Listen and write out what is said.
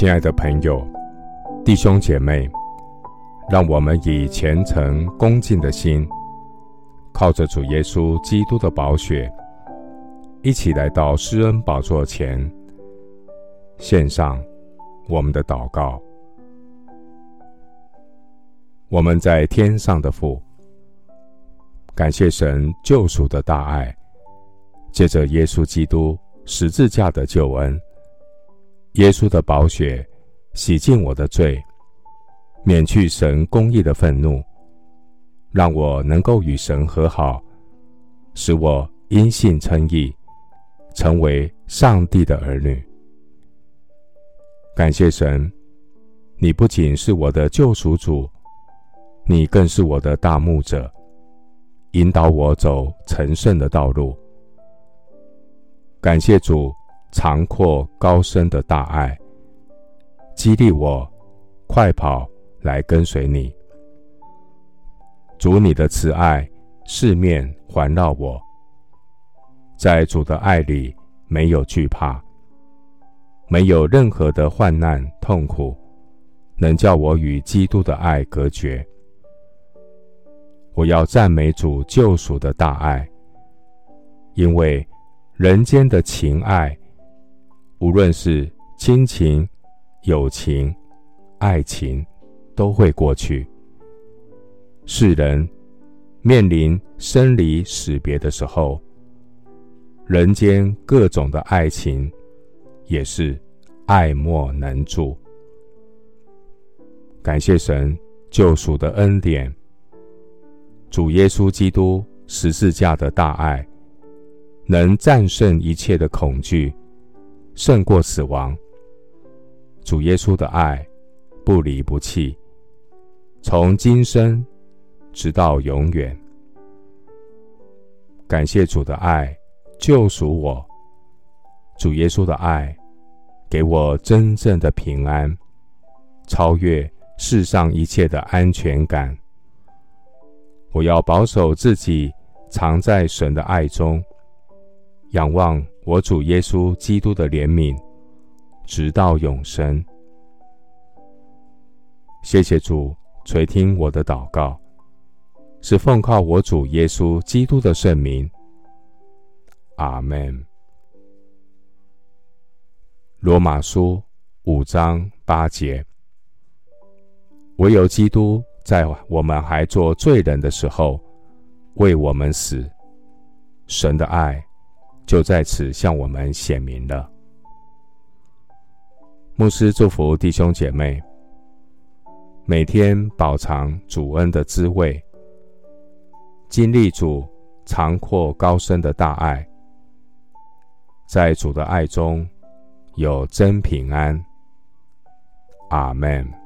亲爱的朋友、弟兄姐妹，让我们以虔诚恭敬的心，靠着主耶稣基督的宝血，一起来到施恩宝座前，献上我们的祷告。我们在天上的父，感谢神救赎的大爱，借着耶稣基督十字架的救恩，耶稣的宝血洗净我的罪，免去神公义的愤怒，让我能够与神和好，使我因信称义，成为上帝的儿女。感谢神，你不仅是我的救赎主。你更是我的大牧者，引导我走成圣的道路。感谢主长阔高深的大爱，激励我快跑来跟随你。主，你的慈爱四面环绕我，在主的爱里没有惧怕，没有任何的患难痛苦能叫我与基督的爱隔绝。我要赞美主救赎的大爱，因为人间的情爱，无论是亲情、友情、爱情，都会过去。世人面临生离死别的时候，人间各种的爱情也是爱莫能助。感谢神救赎的恩典。主耶稣基督十字架的大爱，能战胜一切的恐惧，胜过死亡。主耶稣的爱不离不弃，从今生直到永远。感谢主的爱救赎我，主耶稣的爱给我真正的平安，超越世上一切的安全感。我要保守自己，藏在神的爱中，仰望我主耶稣基督的怜悯，直到永生。谢谢主垂听我的祷告，是奉靠我主耶稣基督的圣名。阿门。罗马书五章八节，唯有基督。在我们还做罪人的时候，为我们死，神的爱就在此向我们显明了。牧师祝福弟兄姐妹，每天饱尝主恩的滋味，经历主长阔高深的大爱，在主的爱中有真平安。阿门。